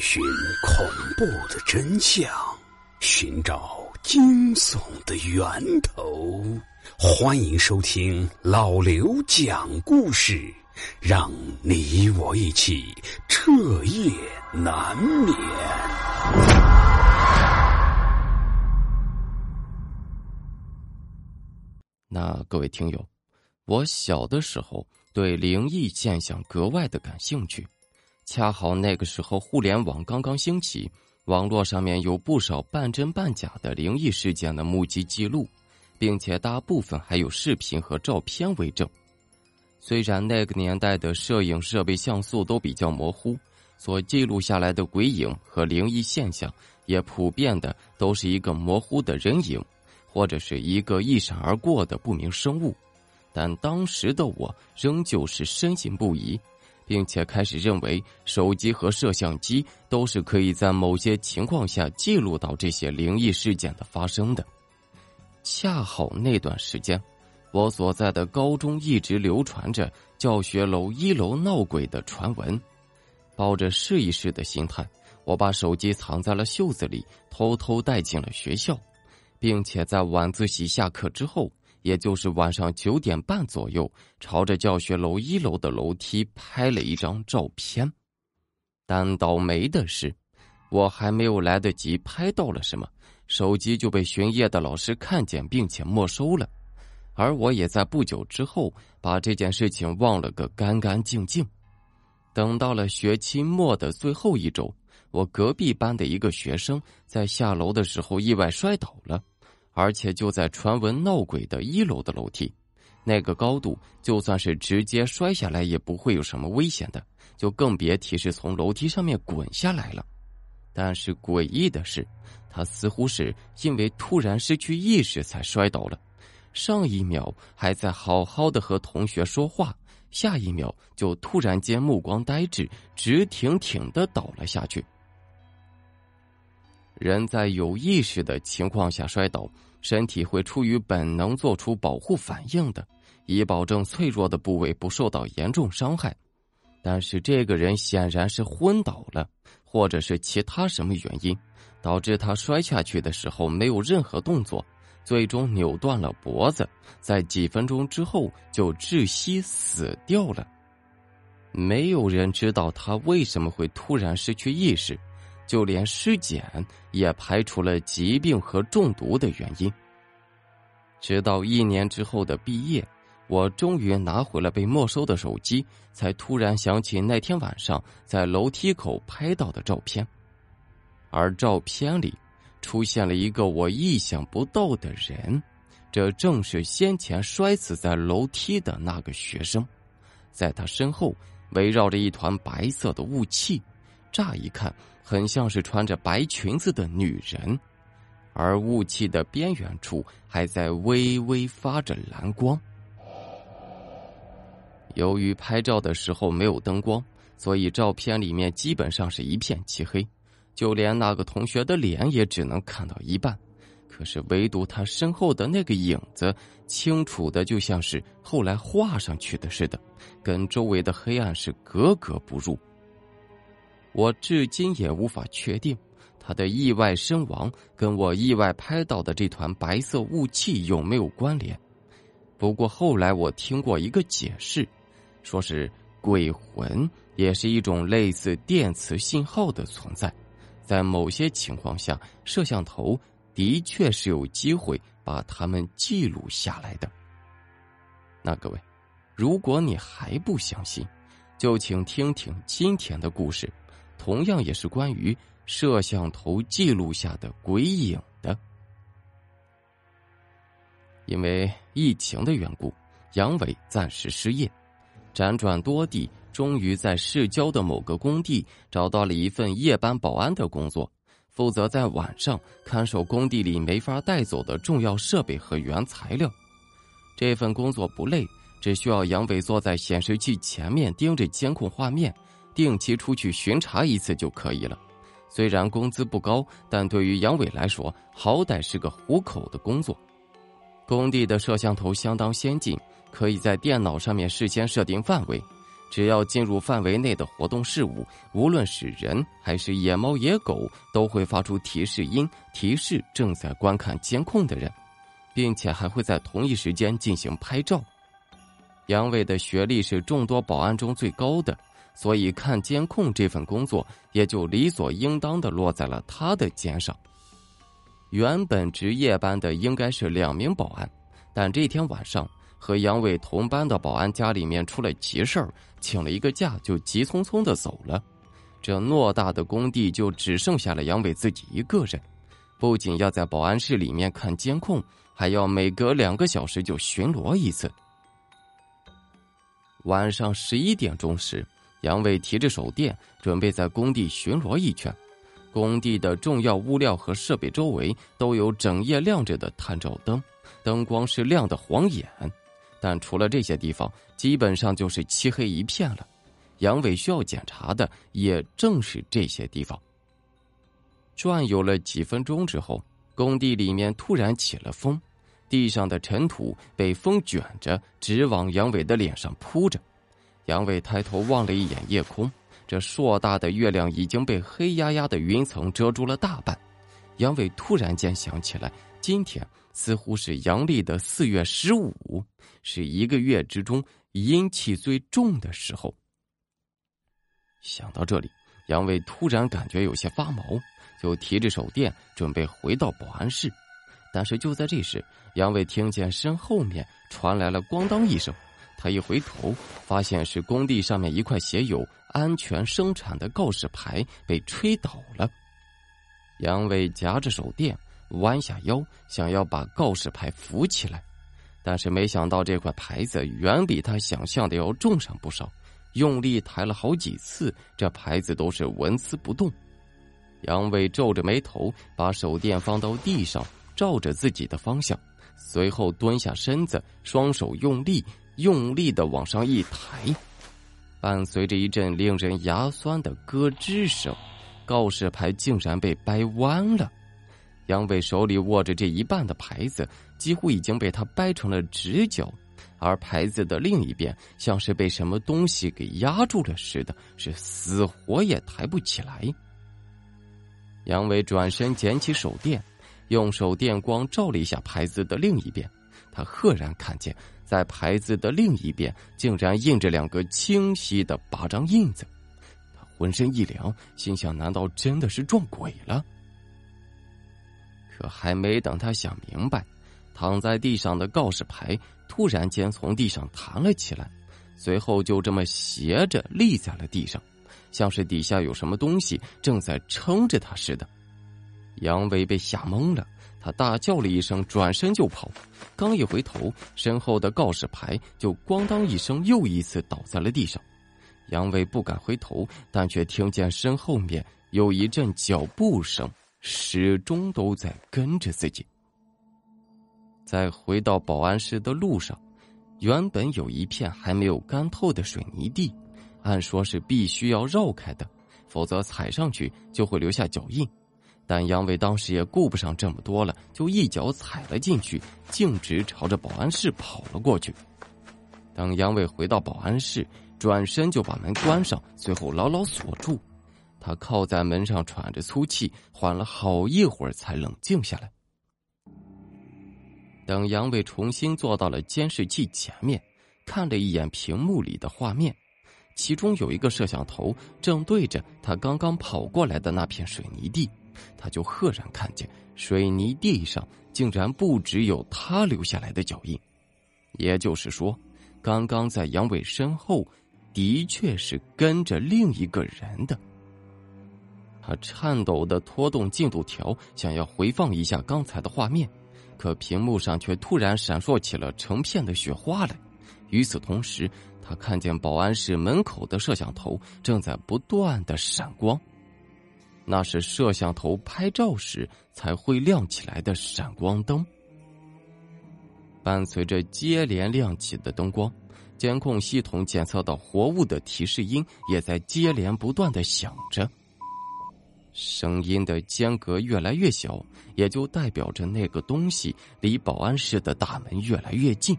寻恐怖的真相，寻找惊悚的源头。欢迎收听老刘讲故事，让你我一起彻夜难眠。那各位听友，我小的时候对灵异现象格外的感兴趣。恰好那个时候，互联网刚刚兴起，网络上面有不少半真半假的灵异事件的目击记录，并且大部分还有视频和照片为证。虽然那个年代的摄影设备像素都比较模糊，所记录下来的鬼影和灵异现象也普遍的都是一个模糊的人影，或者是一个一闪而过的不明生物，但当时的我仍旧是深信不疑。并且开始认为，手机和摄像机都是可以在某些情况下记录到这些灵异事件的发生的。恰好那段时间，我所在的高中一直流传着教学楼一楼闹鬼的传闻。抱着试一试的心态，我把手机藏在了袖子里，偷偷带进了学校，并且在晚自习下课之后。也就是晚上九点半左右，朝着教学楼一楼的楼梯拍了一张照片。但倒霉的是，我还没有来得及拍到了什么，手机就被巡夜的老师看见，并且没收了。而我也在不久之后把这件事情忘了个干干净净。等到了学期末的最后一周，我隔壁班的一个学生在下楼的时候意外摔倒了。而且就在传闻闹鬼的一楼的楼梯，那个高度，就算是直接摔下来也不会有什么危险的，就更别提是从楼梯上面滚下来了。但是诡异的是，他似乎是因为突然失去意识才摔倒了，上一秒还在好好的和同学说话，下一秒就突然间目光呆滞，直挺挺的倒了下去。人在有意识的情况下摔倒，身体会出于本能做出保护反应的，以保证脆弱的部位不受到严重伤害。但是这个人显然是昏倒了，或者是其他什么原因，导致他摔下去的时候没有任何动作，最终扭断了脖子，在几分钟之后就窒息死掉了。没有人知道他为什么会突然失去意识。就连尸检也排除了疾病和中毒的原因。直到一年之后的毕业，我终于拿回了被没收的手机，才突然想起那天晚上在楼梯口拍到的照片，而照片里出现了一个我意想不到的人，这正是先前摔死在楼梯的那个学生，在他身后围绕着一团白色的雾气，乍一看。很像是穿着白裙子的女人，而雾气的边缘处还在微微发着蓝光。由于拍照的时候没有灯光，所以照片里面基本上是一片漆黑，就连那个同学的脸也只能看到一半。可是唯独他身后的那个影子，清楚的就像是后来画上去的似的，跟周围的黑暗是格格不入。我至今也无法确定，他的意外身亡跟我意外拍到的这团白色雾气有没有关联。不过后来我听过一个解释，说是鬼魂也是一种类似电磁信号的存在，在某些情况下，摄像头的确是有机会把它们记录下来的。那各位，如果你还不相信，就请听听今天的故事。同样也是关于摄像头记录下的鬼影的。因为疫情的缘故，杨伟暂时失业，辗转多地，终于在市郊的某个工地找到了一份夜班保安的工作，负责在晚上看守工地里没法带走的重要设备和原材料。这份工作不累，只需要杨伟坐在显示器前面盯着监控画面。定期出去巡查一次就可以了，虽然工资不高，但对于杨伟来说，好歹是个糊口的工作。工地的摄像头相当先进，可以在电脑上面事先设定范围，只要进入范围内的活动事物，无论是人还是野猫野狗，都会发出提示音，提示正在观看监控的人，并且还会在同一时间进行拍照。杨伟的学历是众多保安中最高的，所以看监控这份工作也就理所应当的落在了他的肩上。原本值夜班的应该是两名保安，但这天晚上和杨伟同班的保安家里面出了急事儿，请了一个假就急匆匆的走了。这偌大的工地就只剩下了杨伟自己一个人，不仅要在保安室里面看监控，还要每隔两个小时就巡逻一次。晚上十一点钟时，杨伟提着手电准备在工地巡逻一圈。工地的重要物料和设备周围都有整夜亮着的探照灯，灯光是亮的晃眼。但除了这些地方，基本上就是漆黑一片了。杨伟需要检查的也正是这些地方。转悠了几分钟之后，工地里面突然起了风，地上的尘土被风卷着，直往杨伟的脸上扑着。杨伟抬头望了一眼夜空。这硕大的月亮已经被黑压压的云层遮住了大半，杨伟突然间想起来，今天似乎是阳历的四月十五，是一个月之中阴气最重的时候。想到这里，杨伟突然感觉有些发毛，就提着手电准备回到保安室，但是就在这时，杨伟听见身后面传来了“咣当”一声。他一回头，发现是工地上面一块写有“安全生产”的告示牌被吹倒了。杨伟夹着手电，弯下腰，想要把告示牌扶起来，但是没想到这块牌子远比他想象的要重上不少，用力抬了好几次，这牌子都是纹丝不动。杨伟皱着眉头，把手电放到地上，照着自己的方向，随后蹲下身子，双手用力。用力的往上一抬，伴随着一阵令人牙酸的咯吱声，告示牌竟然被掰弯了。杨伟手里握着这一半的牌子，几乎已经被他掰成了直角，而牌子的另一边像是被什么东西给压住了似的，是死活也抬不起来。杨伟转身捡起手电，用手电光照了一下牌子的另一边，他赫然看见。在牌子的另一边，竟然印着两个清晰的巴掌印子。他浑身一凉，心想：难道真的是撞鬼了？可还没等他想明白，躺在地上的告示牌突然间从地上弹了起来，随后就这么斜着立在了地上，像是底下有什么东西正在撑着他似的。杨伟被吓懵了。他大叫了一声，转身就跑。刚一回头，身后的告示牌就“咣当”一声，又一次倒在了地上。杨伟不敢回头，但却听见身后面有一阵脚步声，始终都在跟着自己。在回到保安室的路上，原本有一片还没有干透的水泥地，按说是必须要绕开的，否则踩上去就会留下脚印。但杨伟当时也顾不上这么多了，就一脚踩了进去，径直朝着保安室跑了过去。等杨伟回到保安室，转身就把门关上，随后牢牢锁住。他靠在门上喘着粗气，缓了好一会儿才冷静下来。等杨伟重新坐到了监视器前面，看了一眼屏幕里的画面，其中有一个摄像头正对着他刚刚跑过来的那片水泥地。他就赫然看见水泥地上竟然不只有他留下来的脚印，也就是说，刚刚在杨伟身后，的确是跟着另一个人的。他颤抖的拖动进度条，想要回放一下刚才的画面，可屏幕上却突然闪烁起了成片的雪花来。与此同时，他看见保安室门口的摄像头正在不断的闪光。那是摄像头拍照时才会亮起来的闪光灯。伴随着接连亮起的灯光，监控系统检测到活物的提示音也在接连不断的响着。声音的间隔越来越小，也就代表着那个东西离保安室的大门越来越近。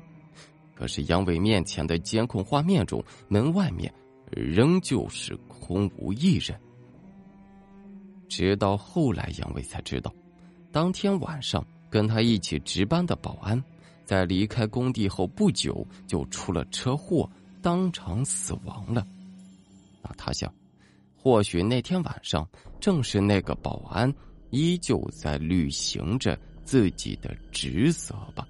可是杨伟面前的监控画面中，门外面仍旧是空无一人。直到后来，杨伟才知道，当天晚上跟他一起值班的保安，在离开工地后不久就出了车祸，当场死亡了。那他想，或许那天晚上正是那个保安依旧在履行着自己的职责吧。